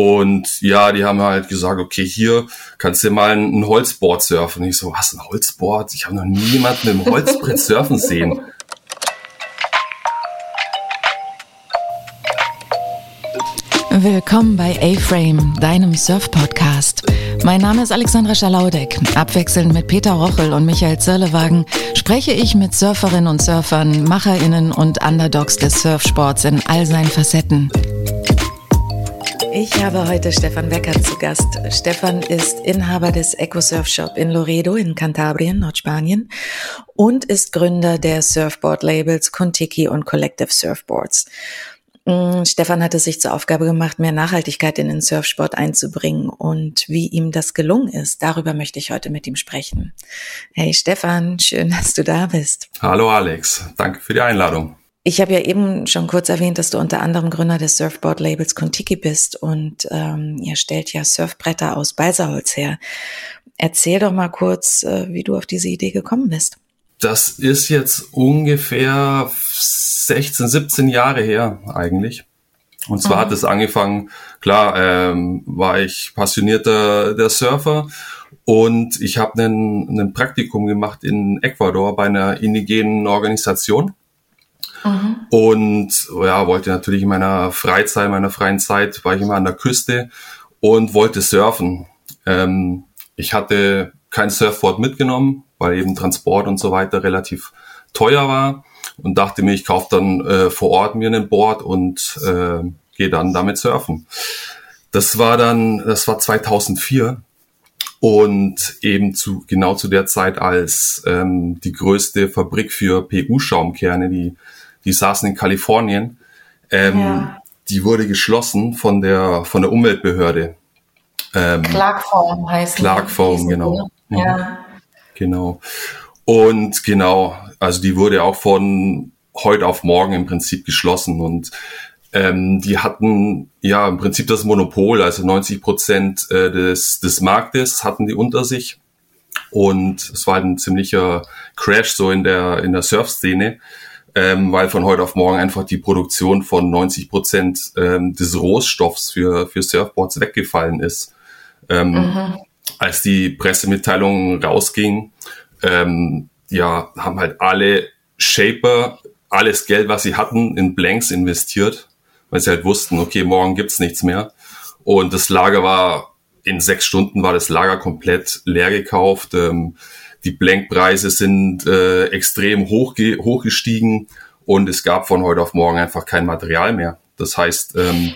Und ja, die haben halt gesagt, okay, hier kannst du mal ein, Holzboard surfen. Und ich so, was, ein Holzboard? Ich habe noch nie jemanden mit einem Holzbrett surfen sehen. Willkommen bei A-Frame, deinem Surf-Podcast. Mein Name ist Alexandra Schalaudek. Abwechselnd mit Peter Rochel und Michael Zirlewagen spreche ich mit Surferinnen und Surfern, MacherInnen und Underdogs des Surfsports in all seinen Facetten. Ich habe heute Stefan Becker zu Gast. Stefan ist Inhaber des EcoSurf Shop in Loredo in Kantabrien, Nordspanien und ist Gründer der Surfboard-Labels Contiki und Collective Surfboards. Mm, Stefan hat es sich zur Aufgabe gemacht, mehr Nachhaltigkeit in den Surfsport einzubringen und wie ihm das gelungen ist, darüber möchte ich heute mit ihm sprechen. Hey Stefan, schön, dass du da bist. Hallo Alex, danke für die Einladung. Ich habe ja eben schon kurz erwähnt, dass du unter anderem Gründer des Surfboard-Labels Contiki bist und ähm, ihr stellt ja Surfbretter aus Balsaholz her. Erzähl doch mal kurz, äh, wie du auf diese Idee gekommen bist. Das ist jetzt ungefähr 16, 17 Jahre her eigentlich. Und zwar mhm. hat es angefangen, klar, ähm, war ich passionierter der Surfer und ich habe ein Praktikum gemacht in Ecuador bei einer indigenen Organisation. Mhm. Und ja, wollte natürlich in meiner Freizeit, meiner freien Zeit, war ich immer an der Küste und wollte surfen. Ähm, ich hatte kein Surfboard mitgenommen, weil eben Transport und so weiter relativ teuer war und dachte mir, ich kaufe dann äh, vor Ort mir ein Board und äh, gehe dann damit surfen. Das war dann, das war 2004 und eben zu genau zu der Zeit, als ähm, die größte Fabrik für PU-Schaumkerne, die die saßen in Kalifornien. Ähm, ja. Die wurde geschlossen von der von der Umweltbehörde. Ähm, Clarkform heißt Clarkform, genau. Mhm. Ja. Genau. Und genau, also die wurde auch von heute auf morgen im Prinzip geschlossen und ähm, die hatten ja im Prinzip das Monopol, also 90 Prozent äh, des, des Marktes hatten die unter sich und es war halt ein ziemlicher Crash so in der in der Surfszene ähm, weil von heute auf morgen einfach die Produktion von 90 Prozent ähm, des Rohstoffs für, für Surfboards weggefallen ist. Ähm, mhm. Als die Pressemitteilung rausging, ähm, ja, haben halt alle Shaper alles Geld, was sie hatten, in Blanks investiert, weil sie halt wussten, okay, morgen gibt's nichts mehr. Und das Lager war, in sechs Stunden war das Lager komplett leer gekauft. Ähm, die Blankpreise sind äh, extrem hoch, hochgestiegen und es gab von heute auf morgen einfach kein Material mehr. Das heißt, ähm,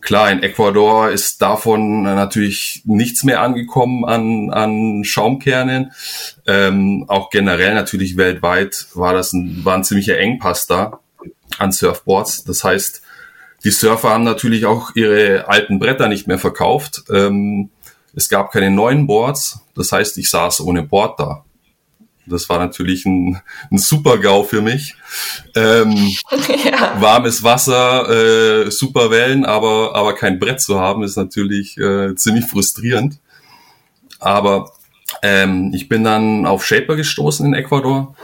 klar, in Ecuador ist davon natürlich nichts mehr angekommen an, an Schaumkernen. Ähm, auch generell natürlich weltweit war das ein, war ein ziemlicher Engpass da an Surfboards. Das heißt, die Surfer haben natürlich auch ihre alten Bretter nicht mehr verkauft. Ähm, es gab keine neuen Boards, das heißt, ich saß ohne Board da. Das war natürlich ein, ein super GAU für mich. Ähm, ja. Warmes Wasser, äh, super Wellen, aber, aber kein Brett zu haben, ist natürlich äh, ziemlich frustrierend. Aber ähm, ich bin dann auf Shaper gestoßen in Ecuador,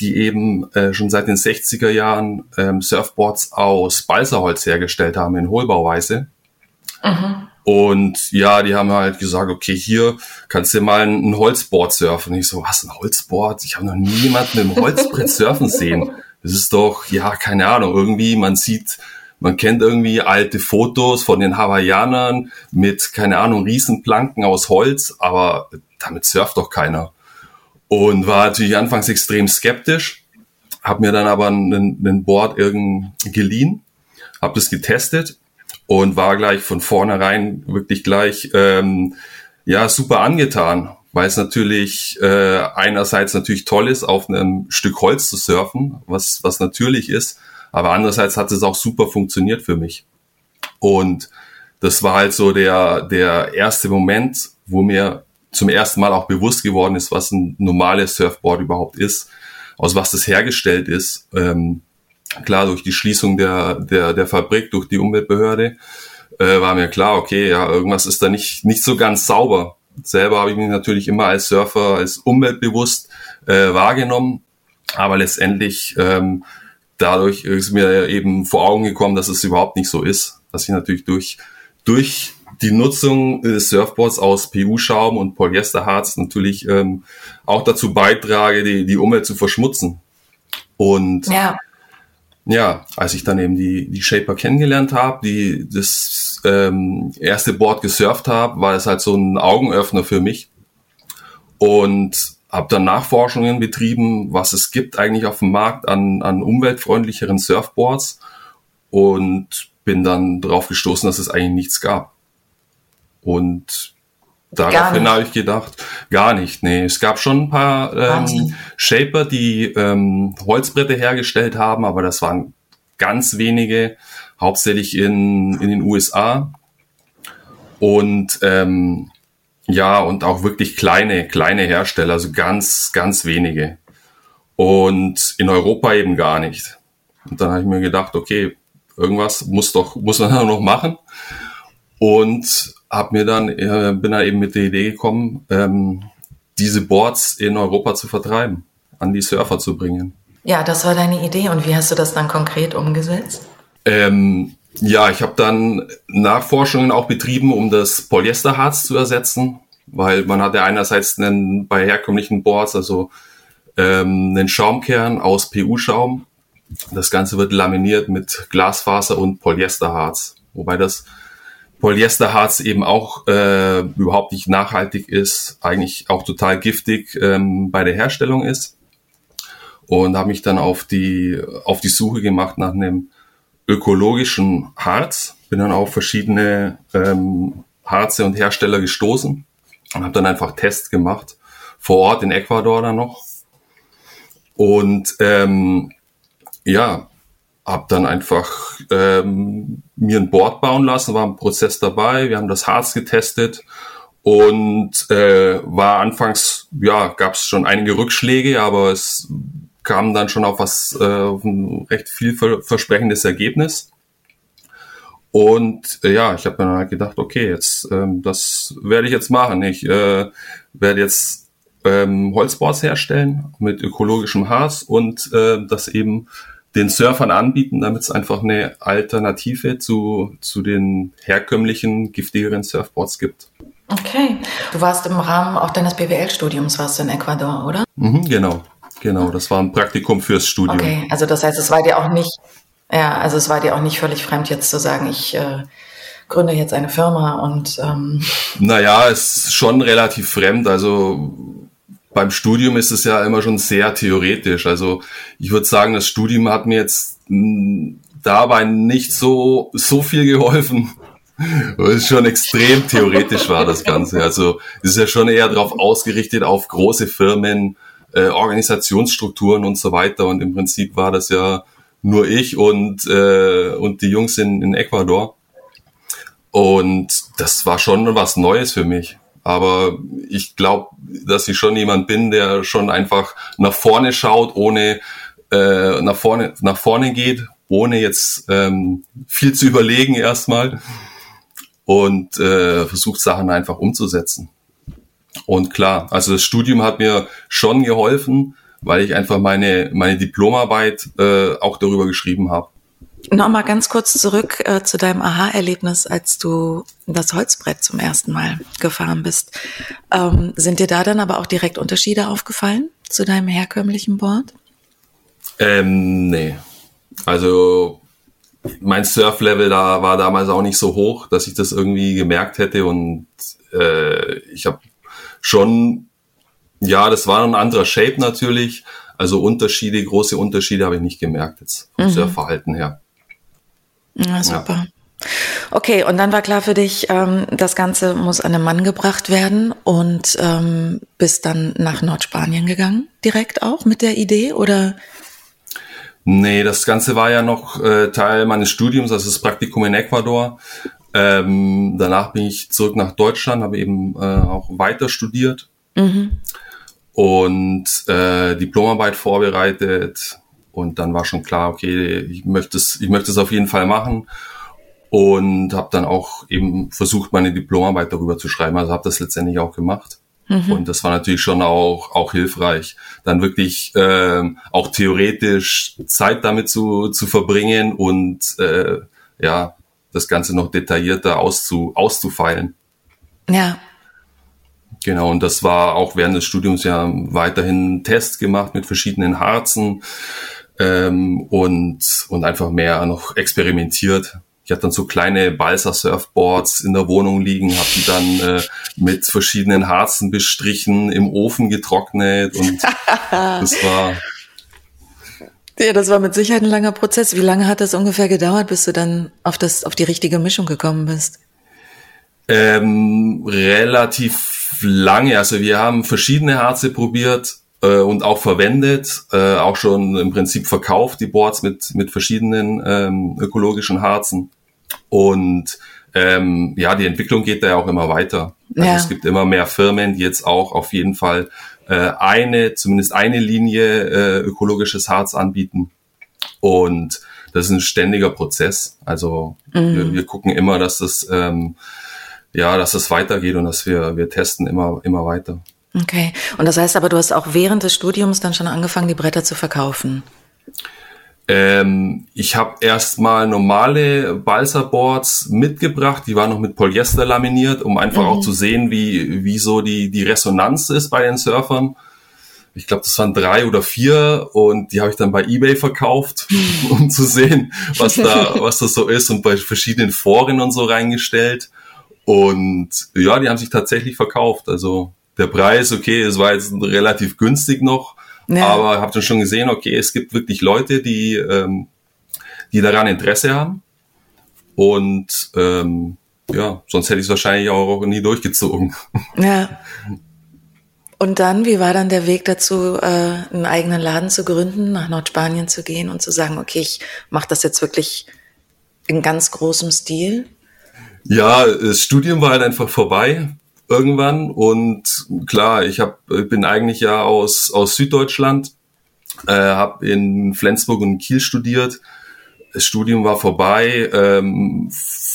die eben äh, schon seit den 60er Jahren ähm, Surfboards aus Balsaholz hergestellt haben in Hohlbauweise. Mhm. Und ja, die haben halt gesagt, okay, hier kannst du mal ein, Holzboard surfen. Und ich so, was, ein Holzboard? Ich habe noch nie jemanden mit einem Holzbrett surfen sehen. Das ist doch, ja, keine Ahnung, irgendwie, man sieht, man kennt irgendwie alte Fotos von den Hawaiianern mit, keine Ahnung, Riesenplanken aus Holz, aber damit surft doch keiner. Und war natürlich anfangs extrem skeptisch, habe mir dann aber ein, ein Board irgend geliehen, habe das getestet und war gleich von vornherein wirklich gleich ähm, ja super angetan, weil es natürlich äh, einerseits natürlich toll ist, auf einem Stück Holz zu surfen, was was natürlich ist, aber andererseits hat es auch super funktioniert für mich. Und das war halt so der der erste Moment, wo mir zum ersten Mal auch bewusst geworden ist, was ein normales Surfboard überhaupt ist, aus was das hergestellt ist. Ähm, klar, durch die Schließung der, der, der Fabrik, durch die Umweltbehörde, äh, war mir klar, okay, ja, irgendwas ist da nicht, nicht so ganz sauber. Selber habe ich mich natürlich immer als Surfer, als umweltbewusst äh, wahrgenommen, aber letztendlich ähm, dadurch ist mir eben vor Augen gekommen, dass es überhaupt nicht so ist, dass ich natürlich durch durch die Nutzung des Surfboards aus PU-Schaum und Polyesterharz natürlich ähm, auch dazu beitrage, die, die Umwelt zu verschmutzen. Und ja. Ja, als ich dann eben die, die Shaper kennengelernt habe, die das ähm, erste Board gesurft habe, war es halt so ein Augenöffner für mich. Und habe dann Nachforschungen betrieben, was es gibt eigentlich auf dem Markt an, an umweltfreundlicheren Surfboards und bin dann darauf gestoßen, dass es eigentlich nichts gab. Und daraufhin habe ich gedacht, gar nicht. Nee, es gab schon ein paar ähm, Shaper, die ähm, Holzbretter hergestellt haben, aber das waren ganz wenige, hauptsächlich in, in den USA. Und ähm, ja, und auch wirklich kleine, kleine Hersteller, also ganz, ganz wenige. Und in Europa eben gar nicht. Und dann habe ich mir gedacht, okay, irgendwas muss doch, muss man noch machen. Und hab mir dann, äh, bin da eben mit der Idee gekommen, ähm, diese Boards in Europa zu vertreiben, an die Surfer zu bringen. Ja, das war deine Idee. Und wie hast du das dann konkret umgesetzt? Ähm, ja, ich habe dann Nachforschungen auch betrieben, um das Polyesterharz zu ersetzen, weil man hat ja einerseits einen, bei herkömmlichen Boards, also ähm, einen Schaumkern aus PU-Schaum. Das Ganze wird laminiert mit Glasfaser und Polyesterharz, wobei das Polyesterharz eben auch äh, überhaupt nicht nachhaltig ist, eigentlich auch total giftig ähm, bei der Herstellung ist. Und habe mich dann auf die, auf die Suche gemacht nach einem ökologischen Harz. Bin dann auf verschiedene ähm, Harze und Hersteller gestoßen und habe dann einfach Tests gemacht, vor Ort in Ecuador dann noch. Und ähm, ja, habe dann einfach ähm, mir ein Board bauen lassen, war ein Prozess dabei, wir haben das Harz getestet und äh, war anfangs, ja, gab es schon einige Rückschläge, aber es kam dann schon auf was, äh, auf ein recht vielversprechendes Ergebnis. Und äh, ja, ich habe mir dann halt gedacht, okay, jetzt ähm, das werde ich jetzt machen. Ich äh, werde jetzt ähm, Holzboards herstellen mit ökologischem Harz und äh, das eben den Surfern anbieten, damit es einfach eine Alternative zu, zu den herkömmlichen, giftigeren Surfboards gibt. Okay. Du warst im Rahmen auch deines BWL-Studiums, warst du in Ecuador, oder? Mhm, genau, genau. Das war ein Praktikum fürs Studium. Okay, also das heißt, es war dir auch nicht, ja, also es war dir auch nicht völlig fremd, jetzt zu sagen, ich äh, gründe jetzt eine Firma und ähm Naja, es ist schon relativ fremd. Also beim Studium ist es ja immer schon sehr theoretisch. Also ich würde sagen, das Studium hat mir jetzt hm, dabei nicht so, so viel geholfen. Weil es schon extrem theoretisch war, das Ganze. Also es ist ja schon eher darauf ausgerichtet auf große Firmen, äh, Organisationsstrukturen und so weiter. Und im Prinzip war das ja nur ich und, äh, und die Jungs in, in Ecuador. Und das war schon was Neues für mich. Aber ich glaube, dass ich schon jemand bin, der schon einfach nach vorne schaut, ohne äh, nach vorne nach vorne geht, ohne jetzt ähm, viel zu überlegen erstmal und äh, versucht Sachen einfach umzusetzen. Und klar, also das Studium hat mir schon geholfen, weil ich einfach meine meine Diplomarbeit äh, auch darüber geschrieben habe. Nochmal ganz kurz zurück äh, zu deinem Aha-Erlebnis, als du das Holzbrett zum ersten Mal gefahren bist. Ähm, sind dir da dann aber auch direkt Unterschiede aufgefallen zu deinem herkömmlichen Board? Ähm, nee. Also mein Surf-Level da war damals auch nicht so hoch, dass ich das irgendwie gemerkt hätte und äh, ich habe schon, ja, das war ein anderer Shape natürlich, also Unterschiede, große Unterschiede habe ich nicht gemerkt jetzt vom mhm. Surfverhalten her. Ja, super. Ja. Okay, und dann war klar für dich, ähm, das Ganze muss an den Mann gebracht werden und ähm, bist dann nach Nordspanien gegangen, direkt auch mit der Idee oder? Nee, das Ganze war ja noch äh, Teil meines Studiums, also das Praktikum in Ecuador. Ähm, danach bin ich zurück nach Deutschland, habe eben äh, auch weiter studiert mhm. und äh, Diplomarbeit vorbereitet, und dann war schon klar, okay, ich möchte es, ich möchte es auf jeden Fall machen. Und habe dann auch eben versucht, meine Diplomarbeit darüber zu schreiben. Also habe das letztendlich auch gemacht. Mhm. Und das war natürlich schon auch, auch hilfreich, dann wirklich äh, auch theoretisch Zeit damit zu, zu verbringen und äh, ja, das Ganze noch detaillierter auszu, auszufeilen. Ja. Genau, und das war auch während des Studiums ja weiterhin Tests gemacht mit verschiedenen Harzen ähm, und, und einfach mehr noch experimentiert. Ich hatte dann so kleine Balsa-Surfboards in der Wohnung liegen, habe die dann äh, mit verschiedenen Harzen bestrichen, im Ofen getrocknet und das war ja, das war mit Sicherheit ein langer Prozess. Wie lange hat das ungefähr gedauert, bis du dann auf das, auf die richtige Mischung gekommen bist? Ähm, relativ lange. Also wir haben verschiedene Harze probiert äh, und auch verwendet, äh, auch schon im Prinzip verkauft, die Boards mit, mit verschiedenen ähm, ökologischen Harzen. Und ähm, ja, die Entwicklung geht da ja auch immer weiter. Also ja. es gibt immer mehr Firmen, die jetzt auch auf jeden Fall äh, eine, zumindest eine Linie äh, ökologisches Harz anbieten. Und das ist ein ständiger Prozess. Also mhm. wir, wir, gucken immer, dass das ähm, ja, dass das weitergeht und dass wir wir testen immer immer weiter. Okay. Und das heißt aber, du hast auch während des Studiums dann schon angefangen, die Bretter zu verkaufen. Ähm, ich habe erstmal normale Balsa-Boards mitgebracht, die waren noch mit Polyester laminiert, um einfach mhm. auch zu sehen, wie, wie so die, die Resonanz ist bei den Surfern. Ich glaube, das waren drei oder vier und die habe ich dann bei eBay verkauft, um zu sehen, was da, was das so ist und bei verschiedenen Foren und so reingestellt. Und ja, die haben sich tatsächlich verkauft. Also der Preis, okay, es war jetzt relativ günstig noch, ja. Aber habe dann schon gesehen, okay, es gibt wirklich Leute, die, ähm, die daran Interesse haben. Und ähm, ja, sonst hätte ich es wahrscheinlich auch nie durchgezogen. Ja. Und dann, wie war dann der Weg dazu, äh, einen eigenen Laden zu gründen, nach Nordspanien zu gehen und zu sagen, okay, ich mache das jetzt wirklich in ganz großem Stil? Ja, das Studium war halt einfach vorbei irgendwann. Und klar, ich hab, bin eigentlich ja aus, aus Süddeutschland, äh, habe in Flensburg und Kiel studiert. Das Studium war vorbei, ähm,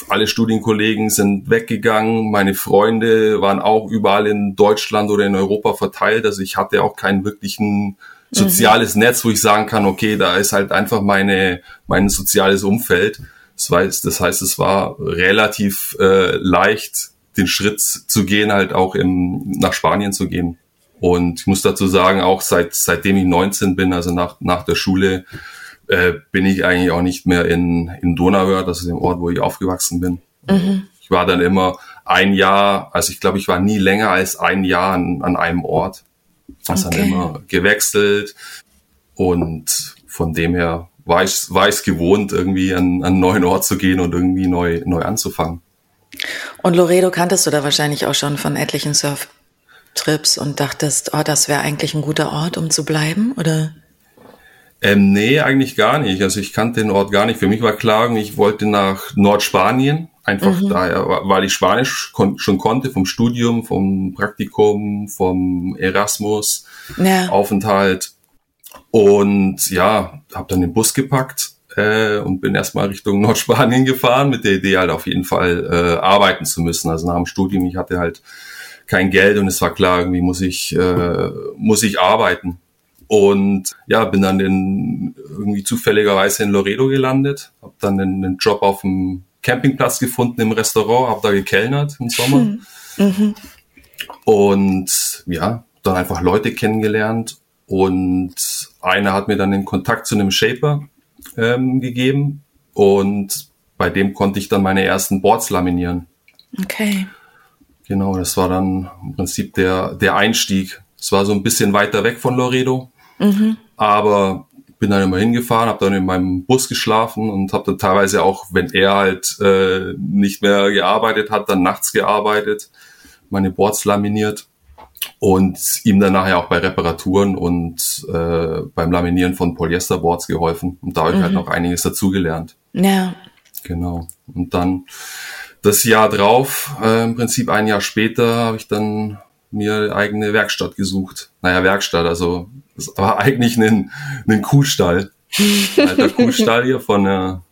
alle Studienkollegen sind weggegangen, meine Freunde waren auch überall in Deutschland oder in Europa verteilt. Also ich hatte auch keinen wirklichen soziales mhm. Netz, wo ich sagen kann, okay, da ist halt einfach meine, mein soziales Umfeld. Das heißt, das heißt es war relativ äh, leicht, den Schritt zu gehen, halt auch im, nach Spanien zu gehen. Und ich muss dazu sagen, auch seit, seitdem ich 19 bin, also nach, nach der Schule, äh, bin ich eigentlich auch nicht mehr in, in Donauwörth, das ist dem Ort, wo ich aufgewachsen bin. Mhm. Ich war dann immer ein Jahr, also ich glaube, ich war nie länger als ein Jahr an, an einem Ort. Das okay. dann immer gewechselt. Und von dem her war ich, war ich gewohnt, irgendwie an, an einen neuen Ort zu gehen und irgendwie neu, neu anzufangen. Und Loredo kanntest du da wahrscheinlich auch schon von etlichen Surftrips und dachtest, oh, das wäre eigentlich ein guter Ort, um zu bleiben, oder? Ähm, nee, eigentlich gar nicht. Also ich kannte den Ort gar nicht. Für mich war klar, ich wollte nach Nordspanien, einfach mhm. daher, weil ich Spanisch kon schon konnte vom Studium, vom Praktikum, vom Erasmus ja. Aufenthalt. Und ja, habe dann den Bus gepackt äh, und bin erstmal Richtung Nordspanien gefahren mit der Idee halt auf jeden Fall äh, arbeiten zu müssen. Also nach dem Studium, ich hatte halt kein Geld und es war klar, irgendwie muss ich, äh, muss ich arbeiten. Und ja, bin dann in, irgendwie zufälligerweise in Loredo gelandet, habe dann einen, einen, Job auf dem Campingplatz gefunden im Restaurant, habe da gekellnert im Sommer. Mhm. mhm. Und ja, dann einfach Leute kennengelernt und einer hat mir dann den Kontakt zu einem Shaper ähm, gegeben und bei dem konnte ich dann meine ersten Boards laminieren. Okay. Genau, das war dann im Prinzip der, der Einstieg. Es war so ein bisschen weiter weg von Loredo, mhm. aber bin dann immer hingefahren, habe dann in meinem Bus geschlafen und habe dann teilweise auch, wenn er halt äh, nicht mehr gearbeitet hat, dann nachts gearbeitet, meine Boards laminiert und ihm dann nachher auch bei Reparaturen und äh, beim Laminieren von Polyesterboards geholfen. Und da habe ich halt mhm. halt noch einiges dazugelernt. Ja. Genau. Und dann das Jahr drauf, äh, im Prinzip ein Jahr später, habe ich dann mir eine eigene Werkstatt gesucht. Naja, Werkstatt, also es war eigentlich ein, ein Kuhstall. Ein alter Kuhstall hier von der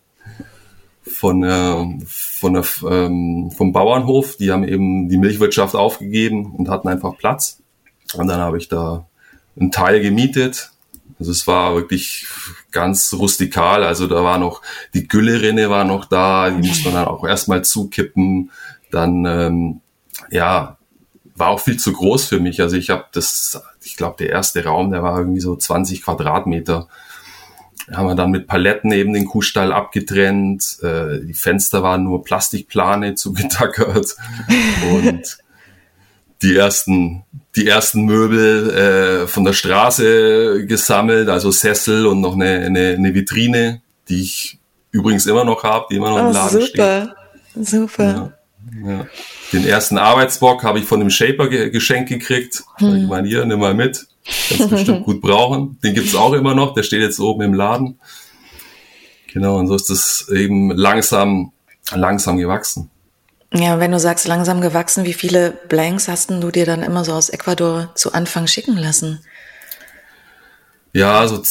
von der, von der, ähm, vom Bauernhof. Die haben eben die Milchwirtschaft aufgegeben und hatten einfach Platz. Und dann habe ich da einen Teil gemietet, Also es war wirklich ganz rustikal. Also da war noch, die Güllerinne war noch da, die musste man dann auch erstmal zukippen. Dann, ähm, ja, war auch viel zu groß für mich. Also ich habe das, ich glaube, der erste Raum, der war irgendwie so 20 Quadratmeter. Haben wir dann mit Paletten eben den Kuhstall abgetrennt. Äh, die Fenster waren nur Plastikplane zugetackert. Und die ersten, die ersten Möbel äh, von der Straße gesammelt, also Sessel und noch eine, eine, eine Vitrine, die ich übrigens immer noch habe, die immer noch oh, im Laden super. steht. Super. Ja, ja. Den ersten Arbeitsbock habe ich von dem Shaper ge geschenkt gekriegt. Hm. Ich meine, hier, nimm mal mit. Kannst bestimmt gut brauchen. Den gibt's auch immer noch, der steht jetzt oben im Laden. Genau, und so ist das eben langsam, langsam gewachsen. Ja, wenn du sagst, langsam gewachsen, wie viele Blanks hast du dir dann immer so aus Ecuador zu Anfang schicken lassen? Ja, also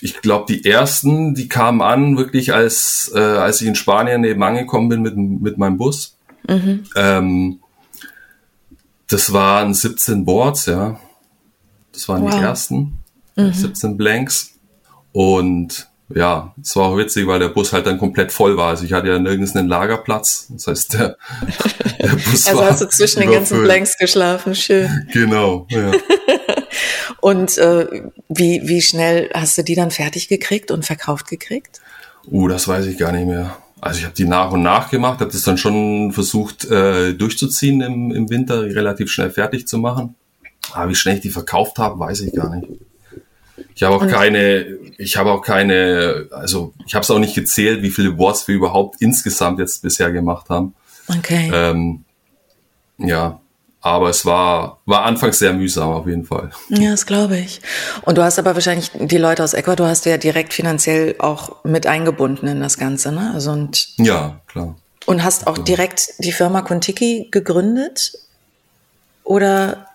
ich glaube, die ersten, die kamen an, wirklich als, äh, als ich in Spanien eben angekommen bin mit, mit meinem Bus. Mhm. Ähm, das waren 17 Boards, ja. Das waren wow. die ersten. Mhm. 17 Blanks. Und ja, es war auch witzig, weil der Bus halt dann komplett voll war. Also ich hatte ja nirgends einen Lagerplatz. Das heißt, der, der Bus also war hast du zwischen den ganzen Blanks geschlafen, schön. Genau, ja. und äh, wie, wie schnell hast du die dann fertig gekriegt und verkauft gekriegt? Uh, das weiß ich gar nicht mehr. Also ich habe die nach und nach gemacht, habe das dann schon versucht äh, durchzuziehen im, im Winter, relativ schnell fertig zu machen. Aber wie schnell ich die verkauft habe, weiß ich gar nicht. Ich habe auch und keine, ich habe auch keine, also ich habe es auch nicht gezählt, wie viele Boards wir überhaupt insgesamt jetzt bisher gemacht haben. Okay. Ähm, ja, aber es war, war anfangs sehr mühsam auf jeden Fall. Ja, das glaube ich. Und du hast aber wahrscheinlich die Leute aus Ecuador hast du ja direkt finanziell auch mit eingebunden in das Ganze, ne? Also und ja, klar. Und hast auch direkt die Firma Contiki gegründet? Oder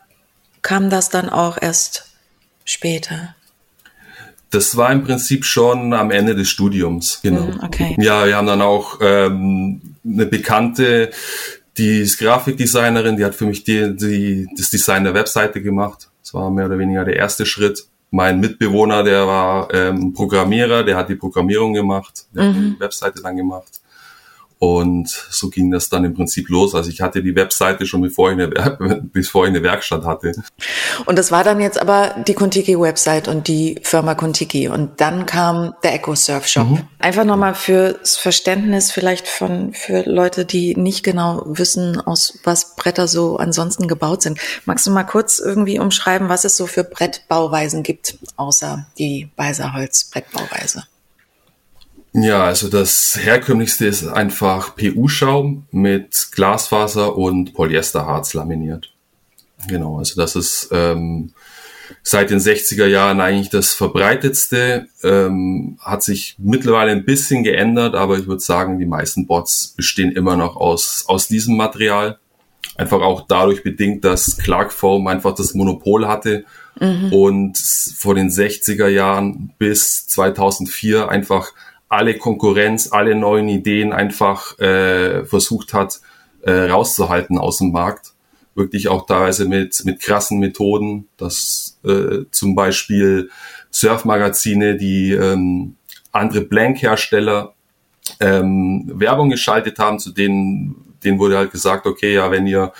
kam das dann auch erst später? Das war im Prinzip schon am Ende des Studiums, genau. Mhm, okay. Ja, wir haben dann auch ähm, eine Bekannte, die ist Grafikdesignerin, die hat für mich die, die, das Design der Webseite gemacht. Das war mehr oder weniger der erste Schritt. Mein Mitbewohner, der war ähm, Programmierer, der hat die Programmierung gemacht, der mhm. hat die Webseite dann gemacht. Und so ging das dann im Prinzip los. Also ich hatte die Webseite schon bevor ich eine, bevor ich eine Werkstatt hatte. Und das war dann jetzt aber die Contiki-Website und die Firma Contiki. Und dann kam der EcoSurf-Shop. Mhm. Einfach nochmal fürs Verständnis vielleicht von, für Leute, die nicht genau wissen, aus was Bretter so ansonsten gebaut sind. Magst du mal kurz irgendwie umschreiben, was es so für Brettbauweisen gibt, außer die Weiserholz-Brettbauweise? Ja, also das herkömmlichste ist einfach PU-Schaum mit Glasfaser und Polyesterharz laminiert. Genau, also das ist ähm, seit den 60er Jahren eigentlich das verbreitetste. Ähm, hat sich mittlerweile ein bisschen geändert, aber ich würde sagen, die meisten Bots bestehen immer noch aus, aus diesem Material. Einfach auch dadurch bedingt, dass Clark Foam einfach das Monopol hatte mhm. und vor den 60er Jahren bis 2004 einfach alle Konkurrenz, alle neuen Ideen einfach äh, versucht hat äh, rauszuhalten aus dem Markt. Wirklich auch teilweise mit, mit krassen Methoden, dass äh, zum Beispiel Surfmagazine, die ähm, andere Blank-Hersteller ähm, Werbung geschaltet haben, zu denen, denen wurde halt gesagt, okay, ja, wenn ihr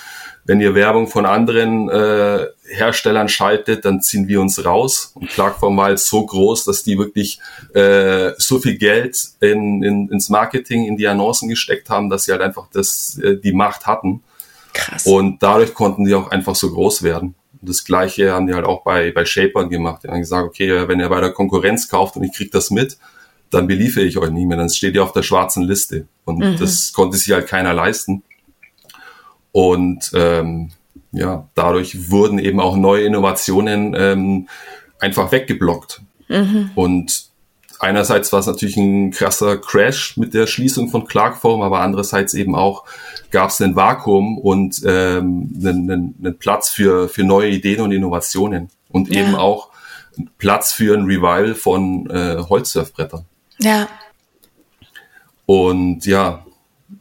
wenn ihr Werbung von anderen äh, Herstellern schaltet, dann ziehen wir uns raus. Und Clarkform war jetzt so groß, dass die wirklich äh, so viel Geld in, in, ins Marketing, in die Annoncen gesteckt haben, dass sie halt einfach das, äh, die Macht hatten. Krass. Und dadurch konnten die auch einfach so groß werden. Und das gleiche haben die halt auch bei, bei Shapern gemacht. Die haben gesagt, okay, wenn ihr bei der Konkurrenz kauft und ich krieg das mit, dann beliefere ich euch nicht mehr. Dann steht ihr auf der schwarzen Liste. Und mhm. das konnte sich halt keiner leisten. Und ähm, ja, dadurch wurden eben auch neue Innovationen ähm, einfach weggeblockt. Mhm. Und einerseits war es natürlich ein krasser Crash mit der Schließung von Clarkform, aber andererseits eben auch gab es ein Vakuum und ähm, einen, einen, einen Platz für, für neue Ideen und Innovationen und ja. eben auch Platz für ein Revival von äh, Holzsurfbrettern. Ja. Und ja,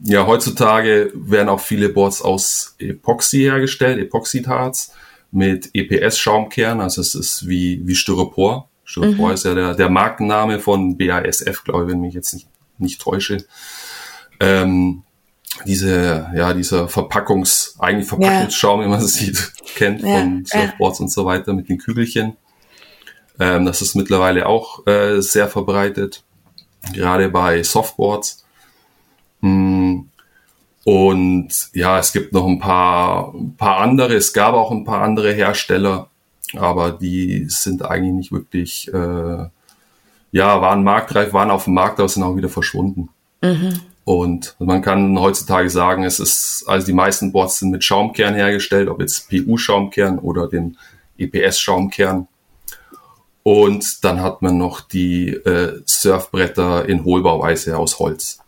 ja, heutzutage werden auch viele Boards aus Epoxy hergestellt, Epoxidharz mit EPS-Schaumkern, also es ist wie, wie Styropor, Styropor mhm. ist ja der, der Markenname von BASF, glaube ich, wenn mich jetzt nicht, nicht täusche. Ähm, diese, ja, dieser Verpackungs, eigentlich Verpackungsschaum, ja. wie man es sieht, kennt ja. von Surfboards ja. und so weiter mit den Kügelchen. Ähm, das ist mittlerweile auch äh, sehr verbreitet, gerade bei Softboards. Und ja, es gibt noch ein paar, ein paar andere, es gab auch ein paar andere Hersteller, aber die sind eigentlich nicht wirklich, äh, ja, waren marktreif, waren auf dem Markt, aber sind auch wieder verschwunden. Mhm. Und man kann heutzutage sagen, es ist, also die meisten Boards sind mit Schaumkern hergestellt, ob jetzt PU-Schaumkern oder den EPS-Schaumkern. Und dann hat man noch die äh, Surfbretter in Hohlbauweise aus Holz.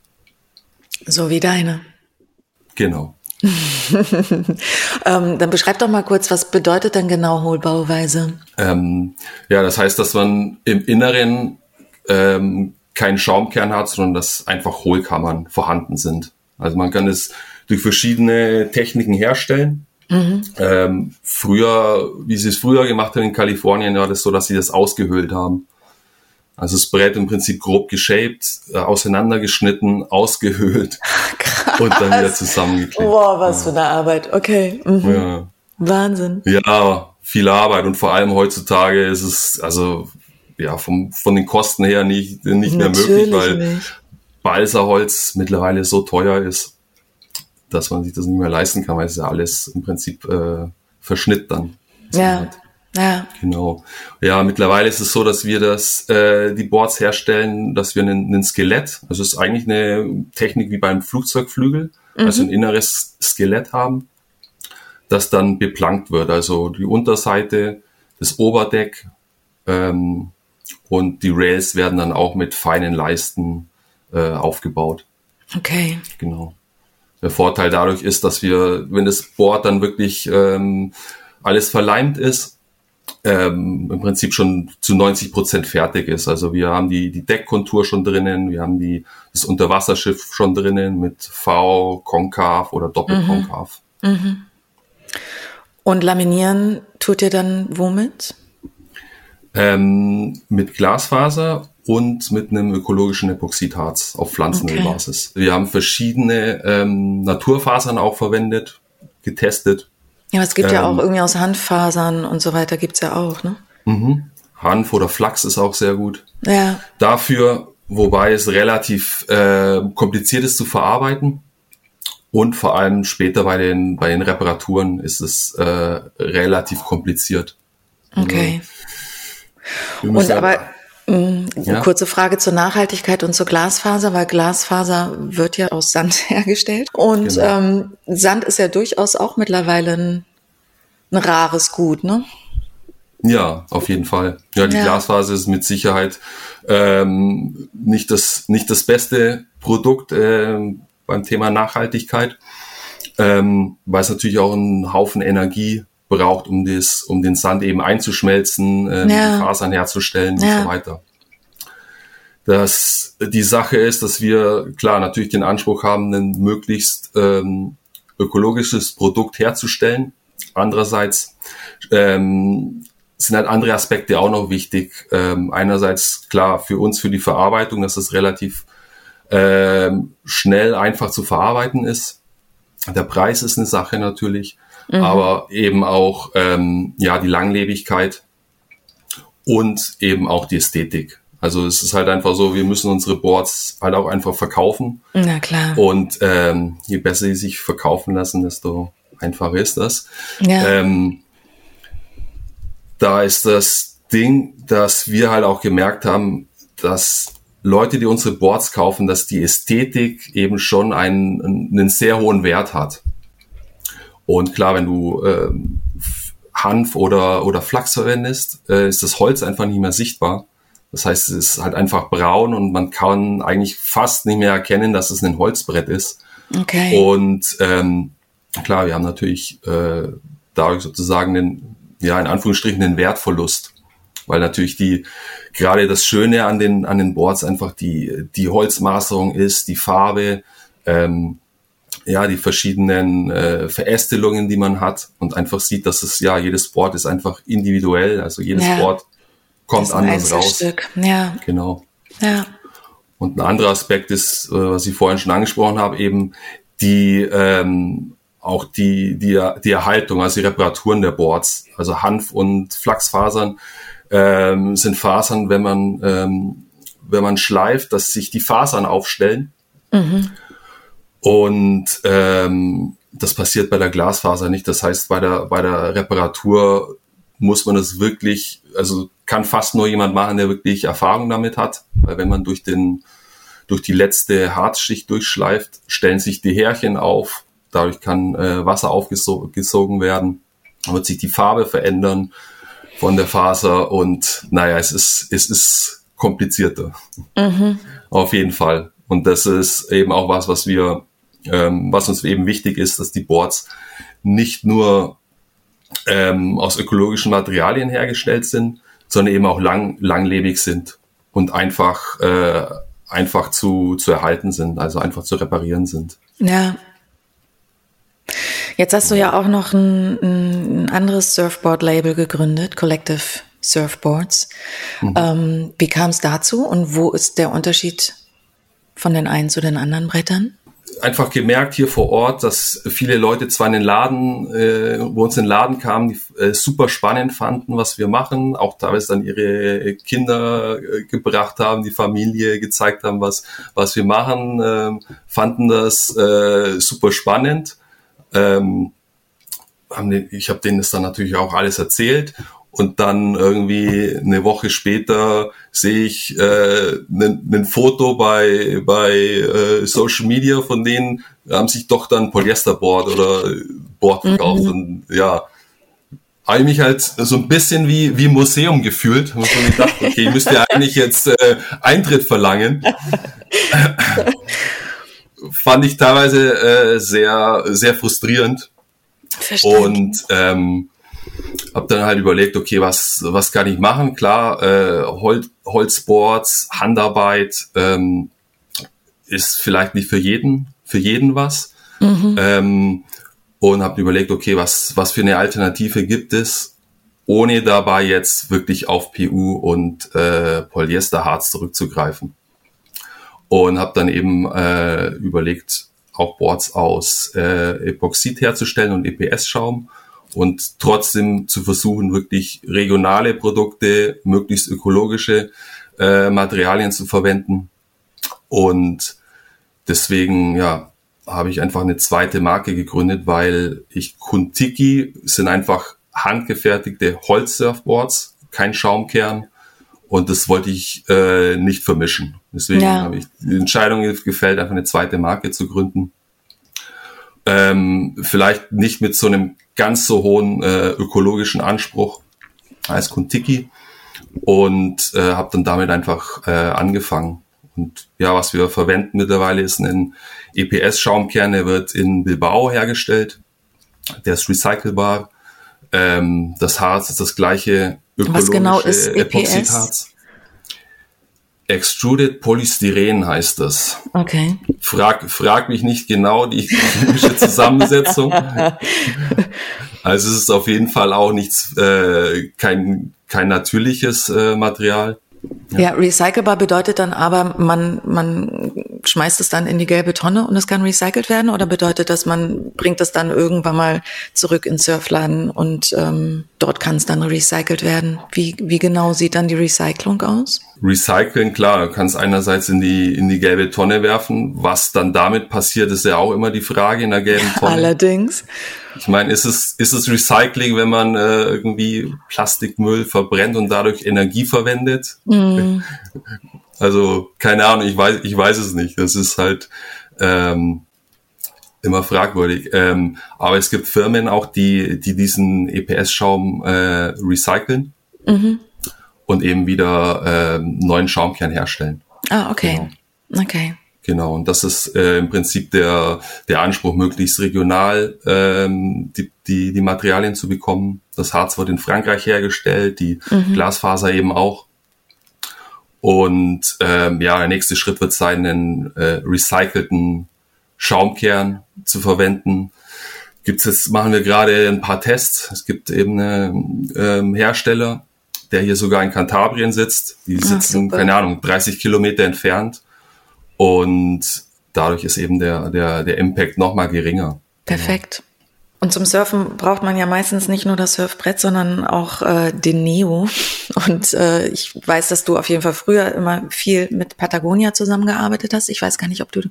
So wie deine. Genau. ähm, dann beschreib doch mal kurz, was bedeutet denn genau Hohlbauweise? Ähm, ja, das heißt, dass man im Inneren ähm, keinen Schaumkern hat, sondern dass einfach Hohlkammern vorhanden sind. Also man kann es durch verschiedene Techniken herstellen. Mhm. Ähm, früher, wie sie es früher gemacht haben in Kalifornien, war das so, dass sie das ausgehöhlt haben. Also das Brett im Prinzip grob geshaped, äh, auseinandergeschnitten, ausgehöhlt Krass. und dann wieder zusammengeklebt. Boah, was ja. für eine Arbeit. Okay. Mhm. Ja. Wahnsinn. Ja, viel Arbeit und vor allem heutzutage ist es also ja vom, von den Kosten her nicht, nicht mehr möglich, weil nicht. Balsaholz mittlerweile so teuer ist dass man sich das nicht mehr leisten kann, weil es ja alles im Prinzip äh, verschnitt dann. Ja. Ja. Genau. Ja, mittlerweile ist es so, dass wir das, äh, die Boards herstellen, dass wir einen, einen Skelett, also es ist eigentlich eine Technik wie beim Flugzeugflügel, mhm. also ein inneres Skelett haben, das dann beplankt wird. Also die Unterseite, das Oberdeck ähm, und die Rails werden dann auch mit feinen Leisten äh, aufgebaut. Okay. Genau. Der Vorteil dadurch ist, dass wir, wenn das Board dann wirklich ähm, alles verleimt ist, ähm, im Prinzip schon zu 90 Prozent fertig ist. Also wir haben die, die Deckkontur schon drinnen, wir haben die, das Unterwasserschiff schon drinnen mit V, konkav oder doppelkonkav. Mhm. Mhm. Und laminieren tut ihr dann womit? Ähm, mit Glasfaser und mit einem ökologischen Epoxidharz auf Pflanzenölbasis. Okay. Wir haben verschiedene ähm, Naturfasern auch verwendet, getestet. Ja, aber es gibt ähm, ja auch irgendwie aus Hanffasern und so weiter gibt's ja auch, ne? Mhm. Hanf oder Flachs ist auch sehr gut. Ja. Dafür, wobei es relativ äh, kompliziert ist zu verarbeiten. Und vor allem später bei den, bei den Reparaturen ist es äh, relativ kompliziert. Okay. Also, und aber. Ja. Kurze Frage zur Nachhaltigkeit und zur Glasfaser, weil Glasfaser wird ja aus Sand hergestellt. Und genau. ähm, Sand ist ja durchaus auch mittlerweile ein, ein rares Gut, ne? Ja, auf jeden Fall. Ja, die ja. Glasfaser ist mit Sicherheit ähm, nicht das nicht das beste Produkt ähm, beim Thema Nachhaltigkeit, ähm, weil es natürlich auch einen Haufen Energie braucht, um, das, um den Sand eben einzuschmelzen, ähm, ja. Fasern herzustellen ja. und so weiter. Das, die Sache ist, dass wir klar natürlich den Anspruch haben, ein möglichst ähm, ökologisches Produkt herzustellen. Andererseits ähm, sind halt andere Aspekte auch noch wichtig. Ähm, einerseits klar für uns für die Verarbeitung, dass es relativ ähm, schnell einfach zu verarbeiten ist. Der Preis ist eine Sache natürlich mhm. aber eben auch ähm, ja die Langlebigkeit und eben auch die Ästhetik. Also es ist halt einfach so, wir müssen unsere Boards halt auch einfach verkaufen. Na klar. Und ähm, je besser sie sich verkaufen lassen, desto einfacher ist das. Ja. Ähm, da ist das Ding, dass wir halt auch gemerkt haben, dass Leute, die unsere Boards kaufen, dass die Ästhetik eben schon einen, einen sehr hohen Wert hat. Und klar, wenn du ähm, Hanf oder, oder Flachs verwendest, äh, ist das Holz einfach nicht mehr sichtbar. Das heißt, es ist halt einfach braun und man kann eigentlich fast nicht mehr erkennen, dass es ein Holzbrett ist. Okay. Und ähm, klar, wir haben natürlich äh, dadurch sozusagen den, ja, in Anführungsstrichen den Wertverlust. Weil natürlich die, gerade das Schöne an den, an den Boards einfach die, die Holzmaserung ist, die Farbe, ähm, ja, die verschiedenen äh, Verästelungen, die man hat und einfach sieht, dass es ja, jedes Board ist einfach individuell, also jedes ja. Board kommt anders raus. Ja. Genau. Ja. Und ein anderer Aspekt ist, äh, was ich vorhin schon angesprochen habe, eben die ähm, auch die, die, die Erhaltung, also die Reparaturen der Boards. Also Hanf- und Flachsfasern ähm, sind Fasern, wenn man, ähm, wenn man schleift, dass sich die Fasern aufstellen. Mhm. Und ähm, das passiert bei der Glasfaser nicht. Das heißt, bei der, bei der Reparatur muss man es wirklich, also kann fast nur jemand machen, der wirklich Erfahrung damit hat. Weil wenn man durch den, durch die letzte Harzschicht durchschleift, stellen sich die Härchen auf. Dadurch kann äh, Wasser aufgesogen werden. Dann wird sich die Farbe verändern von der Faser und naja, es ist, es ist komplizierter. Mhm. Auf jeden Fall. Und das ist eben auch was, was wir, ähm, was uns eben wichtig ist, dass die Boards nicht nur ähm, aus ökologischen Materialien hergestellt sind, sondern eben auch lang, langlebig sind und einfach, äh, einfach zu, zu erhalten sind, also einfach zu reparieren sind. Ja. Jetzt hast du ja auch noch ein, ein anderes Surfboard-Label gegründet, Collective Surfboards. Mhm. Ähm, wie kam es dazu und wo ist der Unterschied von den einen zu den anderen Brettern? Einfach gemerkt hier vor Ort, dass viele Leute zwar in den Laden, äh, wo uns in den Laden kamen, die äh, super spannend fanden, was wir machen, auch teilweise dann ihre Kinder äh, gebracht haben, die Familie gezeigt haben, was, was wir machen, äh, fanden das äh, super spannend. Ähm, haben die, ich habe denen das dann natürlich auch alles erzählt und dann irgendwie eine Woche später sehe ich äh, ein Foto bei bei äh, Social Media von denen haben sich doch dann Polyesterboard oder Board verkauft mhm. und ja habe ich mich halt so ein bisschen wie wie Museum gefühlt und schon gedacht okay ich müsste eigentlich jetzt äh, Eintritt verlangen fand ich teilweise äh, sehr sehr frustrierend Verstehe. und ähm, habe dann halt überlegt, okay, was, was kann ich machen? Klar, äh, Hol Holzboards, Handarbeit ähm, ist vielleicht nicht für jeden, für jeden was. Mhm. Ähm, und habe überlegt, okay, was, was für eine Alternative gibt es, ohne dabei jetzt wirklich auf PU und äh, Polyesterharz zurückzugreifen. Und habe dann eben äh, überlegt, auch Boards aus äh, Epoxid herzustellen und EPS-Schaum und trotzdem zu versuchen, wirklich regionale Produkte, möglichst ökologische äh, Materialien zu verwenden. Und deswegen, ja, habe ich einfach eine zweite Marke gegründet, weil ich Kuntiki sind einfach handgefertigte Holzsurfboards, kein Schaumkern. Und das wollte ich äh, nicht vermischen. Deswegen ja. habe ich die Entscheidung gefällt, einfach eine zweite Marke zu gründen. Ähm, vielleicht nicht mit so einem ganz so hohen äh, ökologischen Anspruch als Kuntiki und äh, habe dann damit einfach äh, angefangen. Und ja, was wir verwenden mittlerweile ist ein EPS-Schaumkern, der wird in Bilbao hergestellt. Der ist recycelbar. Ähm, das Harz ist das gleiche ökologische Was genau ist EPS? Epoxidharz. Extruded Polystyren heißt das. Okay. Frag, frag mich nicht genau die chemische Zusammensetzung. also es ist auf jeden Fall auch nichts, äh, kein, kein natürliches äh, Material. Ja. ja, recycelbar bedeutet dann aber, man, man schmeißt es dann in die gelbe Tonne und es kann recycelt werden? Oder bedeutet das, man bringt es dann irgendwann mal zurück ins Surfladen und ähm, dort kann es dann recycelt werden? Wie, wie genau sieht dann die Recyclung aus? Recyceln, klar, du kannst einerseits in die, in die gelbe Tonne werfen. Was dann damit passiert, ist ja auch immer die Frage in der gelben Tonne. Allerdings. Ich meine, ist es, ist es Recycling, wenn man äh, irgendwie Plastikmüll verbrennt und dadurch Energie verwendet? Mm. Also, keine Ahnung, ich weiß, ich weiß es nicht. Das ist halt ähm, immer fragwürdig. Ähm, aber es gibt Firmen auch, die, die diesen EPS-Schaum äh, recyceln mhm. und eben wieder äh, neuen Schaumkern herstellen. Ah, okay. Genau. Okay. Genau, und das ist äh, im Prinzip der, der Anspruch, möglichst regional ähm, die, die, die Materialien zu bekommen. Das Harz wird in Frankreich hergestellt, die mhm. Glasfaser eben auch. Und ähm, ja, der nächste Schritt wird sein, einen äh, recycelten Schaumkern zu verwenden. Gibt's jetzt, machen wir gerade ein paar Tests. Es gibt eben eine, ähm, Hersteller, der hier sogar in Kantabrien sitzt. Die sitzen, Ach, keine Ahnung, 30 Kilometer entfernt. Und dadurch ist eben der, der, der Impact nochmal geringer. Perfekt. Und zum Surfen braucht man ja meistens nicht nur das Surfbrett, sondern auch äh, den Neo. Und äh, ich weiß, dass du auf jeden Fall früher immer viel mit Patagonia zusammengearbeitet hast. Ich weiß gar nicht, ob du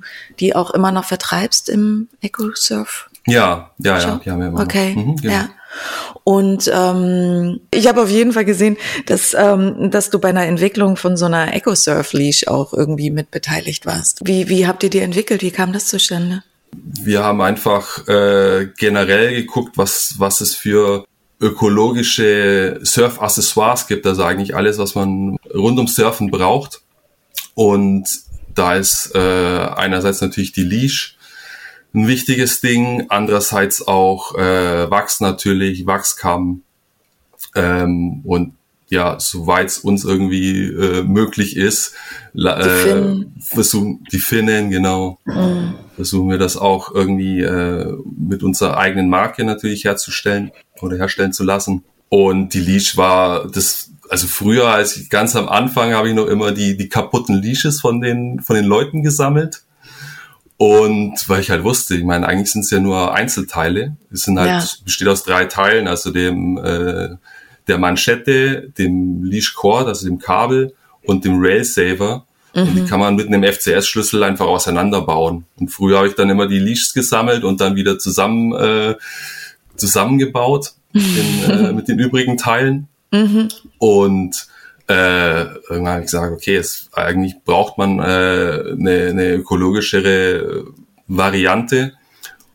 die auch immer noch vertreibst im EcoSurf. Ja, ja, ja, ja, ja Okay, mhm, genau. ja. Und ähm, ich habe auf jeden Fall gesehen, dass, ähm, dass du bei einer Entwicklung von so einer EcoSurf-Leash auch irgendwie mit beteiligt warst. Wie, wie habt ihr die entwickelt? Wie kam das zustande? Wir haben einfach äh, generell geguckt, was, was es für ökologische Surf-Accessoires gibt, also eigentlich alles, was man rund ums Surfen braucht. Und da ist äh, einerseits natürlich die Leash ein wichtiges Ding, andererseits auch äh, Wachs natürlich, Wachskamm ähm, und ja, soweit es uns irgendwie äh, möglich ist, äh, versuchen die Finnen, genau, mhm. versuchen wir das auch irgendwie äh, mit unserer eigenen Marke natürlich herzustellen oder herstellen zu lassen. Und die Leash war das, also früher, als ich ganz am Anfang habe ich noch immer die die kaputten Leashes von den von den Leuten gesammelt. Und weil ich halt wusste, ich meine, eigentlich sind es ja nur Einzelteile. Es sind halt, ja. besteht aus drei Teilen, also dem äh, der Manschette, dem Leash Cord, also dem Kabel und dem Rail Saver. Mhm. Und die mhm. kann man mit einem FCS-Schlüssel einfach auseinanderbauen. Und früher habe ich dann immer die Leashs gesammelt und dann wieder zusammen äh, zusammengebaut in, äh, mit den übrigen Teilen. Mhm. Und äh, irgendwann habe ich gesagt, okay, es, eigentlich braucht man äh, eine, eine ökologischere Variante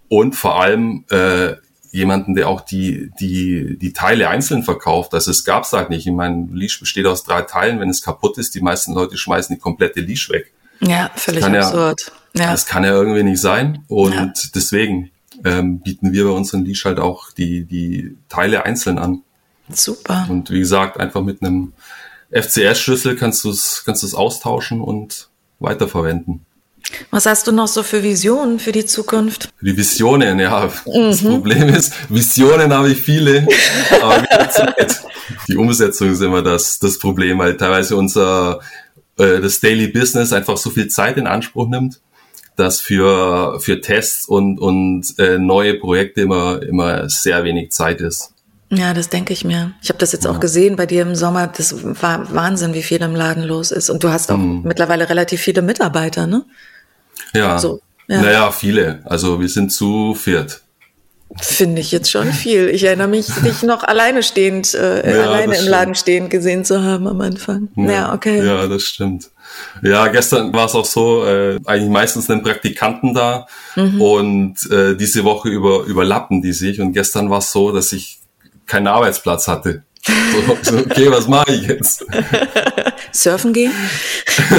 und vor allem äh, jemanden, der auch die, die, die Teile einzeln verkauft. Also es gab's halt nicht. Ich meine, Leash besteht aus drei Teilen. Wenn es kaputt ist, die meisten Leute schmeißen die komplette Leash weg. Ja, völlig absurd. Ja, ja. Das kann ja irgendwie nicht sein. Und ja. deswegen ähm, bieten wir bei unseren Leash halt auch die, die Teile einzeln an. Super. Und wie gesagt, einfach mit einem FCS-Schlüssel kannst du es kannst du's austauschen und weiterverwenden. Was hast du noch so für Visionen für die Zukunft? Die Visionen, ja. Mhm. Das Problem ist, Visionen habe ich viele, aber die Umsetzung ist immer das, das Problem, weil teilweise unser äh, das Daily Business einfach so viel Zeit in Anspruch nimmt, dass für, für Tests und, und äh, neue Projekte immer, immer sehr wenig Zeit ist. Ja, das denke ich mir. Ich habe das jetzt ja. auch gesehen bei dir im Sommer. Das war Wahnsinn, wie viel im Laden los ist. Und du hast auch mhm. mittlerweile relativ viele Mitarbeiter, ne? Ja. So, ja. Naja, viele. Also wir sind zu viert. Finde ich jetzt schon viel. Ich erinnere mich, dich noch alleine stehend, äh, ja, alleine im Laden stehend gesehen zu haben am Anfang. Ja, ja okay. Ja, das stimmt. Ja, gestern war es auch so, äh, eigentlich meistens einen Praktikanten da mhm. und äh, diese Woche über, überlappen die sich und gestern war es so, dass ich keinen Arbeitsplatz hatte. So, okay, was mache ich jetzt? Surfen gehen?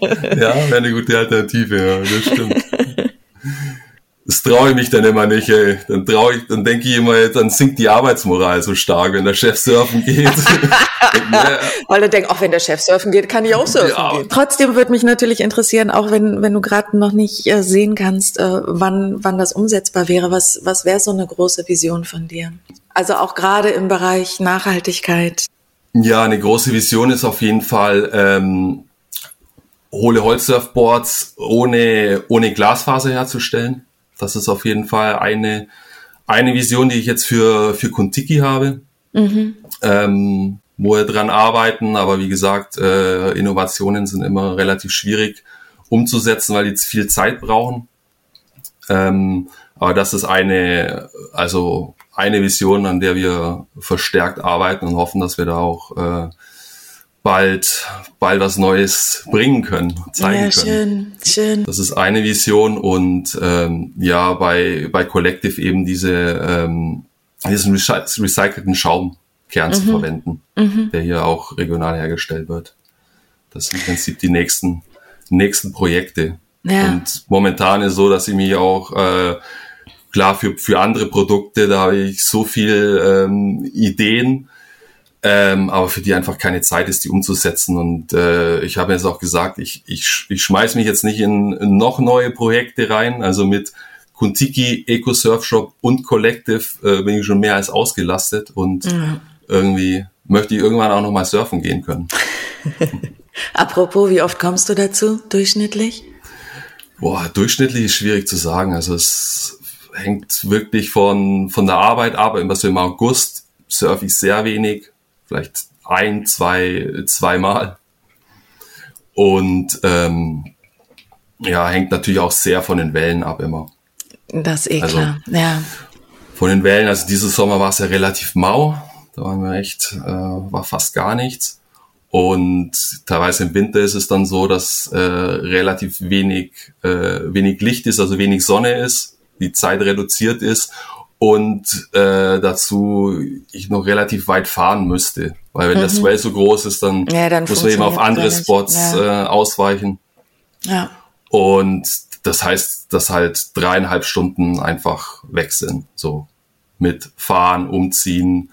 ja, wäre eine gute Alternative, ja, das stimmt. Das traue ich mich dann immer nicht, ey. Dann traue ich, dann denke ich immer, dann sinkt die Arbeitsmoral so stark, wenn der Chef surfen geht. Weil er denkt, auch wenn der Chef surfen geht, kann ich auch surfen ja. gehen. Trotzdem würde mich natürlich interessieren, auch wenn, wenn du gerade noch nicht äh, sehen kannst, äh, wann, wann das umsetzbar wäre. Was, was wäre so eine große Vision von dir? Also auch gerade im Bereich Nachhaltigkeit. Ja, eine große Vision ist auf jeden Fall ähm, hohle Holzsurfboards ohne, ohne Glasfaser herzustellen. Das ist auf jeden Fall eine, eine Vision, die ich jetzt für, für Kontiki habe. Mhm. Ähm, wo wir dran arbeiten, aber wie gesagt, äh, Innovationen sind immer relativ schwierig umzusetzen, weil die viel Zeit brauchen. Ähm, aber das ist eine, also eine Vision, an der wir verstärkt arbeiten und hoffen, dass wir da auch äh, bald, bald was Neues bringen können, zeigen ja, können. Schön, schön. Das ist eine Vision und ähm, ja, bei, bei Collective eben diese, ähm, diesen recycelten Schaumkern mhm. zu verwenden, mhm. der hier auch regional hergestellt wird. Das sind im Prinzip die nächsten, nächsten Projekte. Ja. Und momentan ist so, dass ich mich auch äh, klar für, für andere Produkte, da habe ich so viel ähm, Ideen, ähm, aber für die einfach keine Zeit ist, die umzusetzen. Und äh, ich habe jetzt auch gesagt, ich, ich, ich schmeiß mich jetzt nicht in, in noch neue Projekte rein. Also mit Kuntiki, Eco Surf Shop und Collective äh, bin ich schon mehr als ausgelastet und mhm. irgendwie möchte ich irgendwann auch noch mal surfen gehen können. Apropos, wie oft kommst du dazu durchschnittlich? Boah, durchschnittlich ist schwierig zu sagen. Also es hängt wirklich von, von der Arbeit ab. Also im August surfe ich sehr wenig, vielleicht ein, zwei, zweimal. Und ähm, ja, hängt natürlich auch sehr von den Wellen ab immer. Das ist eh also, klar, ja. Von den Wellen, also dieses Sommer war es ja relativ mau. Da waren wir echt, äh, war fast gar nichts. Und teilweise im Winter ist es dann so, dass äh, relativ wenig, äh, wenig Licht ist, also wenig Sonne ist, die Zeit reduziert ist und äh, dazu ich noch relativ weit fahren müsste. Weil wenn mhm. der Swell so groß ist, dann, ja, dann muss man eben auf andere Spots ja. äh, ausweichen. Ja. Und das heißt, dass halt dreieinhalb Stunden einfach weg sind. So mit Fahren, Umziehen,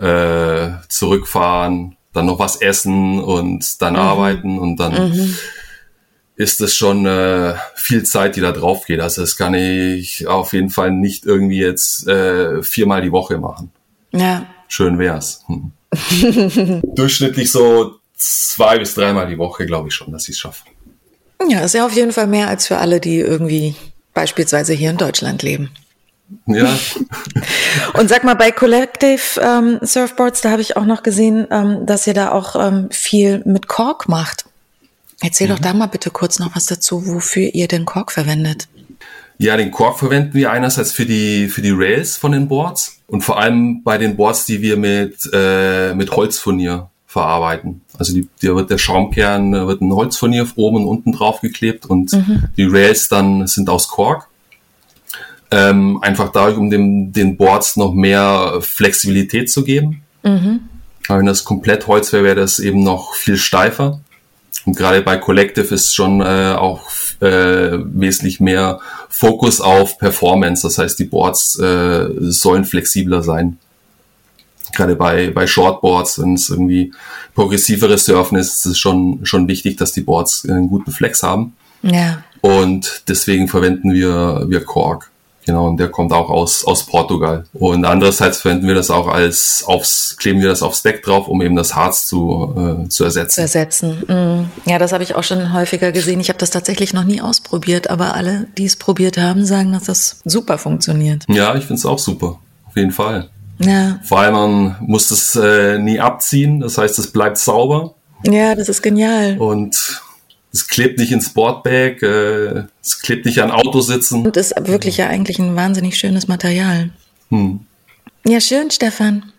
äh, zurückfahren, dann noch was essen und dann mhm. arbeiten und dann mhm. Ist es schon äh, viel Zeit, die da drauf geht. Also das kann ich auf jeden Fall nicht irgendwie jetzt äh, viermal die Woche machen. Ja. Schön wär's. Hm. Durchschnittlich so zwei bis dreimal die Woche, glaube ich schon, dass ich es schaffe. Ja, ist ja auf jeden Fall mehr als für alle, die irgendwie beispielsweise hier in Deutschland leben. Ja. Und sag mal, bei Collective ähm, Surfboards, da habe ich auch noch gesehen, ähm, dass ihr da auch ähm, viel mit Kork macht. Erzähl mhm. doch da mal bitte kurz noch was dazu, wofür ihr den Kork verwendet. Ja, den Kork verwenden wir einerseits für die, für die Rails von den Boards und vor allem bei den Boards, die wir mit, äh, mit Holzfurnier verarbeiten. Also die, da wird der Schaumkern, wird ein Holzfurnier oben und unten drauf geklebt und mhm. die Rails dann sind aus Kork. Ähm, einfach dadurch, um dem, den Boards noch mehr Flexibilität zu geben. Mhm. wenn das komplett Holz wäre, wäre das eben noch viel steifer. Und gerade bei Collective ist schon äh, auch äh, wesentlich mehr Fokus auf Performance. Das heißt, die Boards äh, sollen flexibler sein. Gerade bei, bei Shortboards, wenn es irgendwie progressivere Surfen ist, ist es schon, schon wichtig, dass die Boards einen guten Flex haben. Ja. Und deswegen verwenden wir, wir Kork. Genau, und der kommt auch aus, aus Portugal. Und andererseits verwenden wir das auch als aufs, kleben wir das aufs Deck drauf, um eben das Harz zu, äh, zu ersetzen. Zu ersetzen. Mm. Ja, das habe ich auch schon häufiger gesehen. Ich habe das tatsächlich noch nie ausprobiert, aber alle, die es probiert haben, sagen, dass das super funktioniert. Ja, ich finde es auch super. Auf jeden Fall. Ja. Vor allem, man muss es äh, nie abziehen. Das heißt, es bleibt sauber. Ja, das ist genial. Und es klebt nicht ins Sportbag, äh, es klebt nicht an Autositzen. Und ist wirklich ja eigentlich ein wahnsinnig schönes Material. Hm. Ja, schön, Stefan.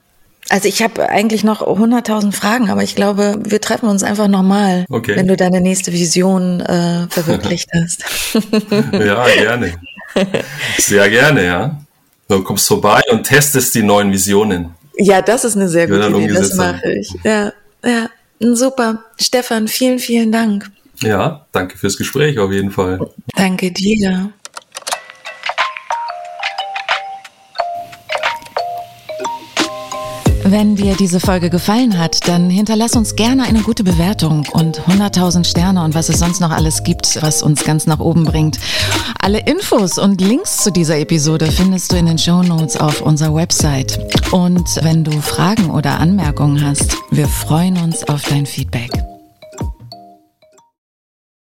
Also ich habe eigentlich noch 100.000 Fragen, aber ich glaube, wir treffen uns einfach nochmal, okay. wenn du deine nächste Vision äh, verwirklicht hast. ja, gerne. Sehr gerne, ja. Du kommst vorbei und testest die neuen Visionen. Ja, das ist eine sehr gute Idee, das mache ich. Ja, ja, super. Stefan, vielen, vielen Dank. Ja, danke fürs Gespräch auf jeden Fall. Danke dir. Wenn dir diese Folge gefallen hat, dann hinterlass uns gerne eine gute Bewertung und 100.000 Sterne und was es sonst noch alles gibt, was uns ganz nach oben bringt. Alle Infos und Links zu dieser Episode findest du in den Show Notes auf unserer Website. Und wenn du Fragen oder Anmerkungen hast, wir freuen uns auf dein Feedback.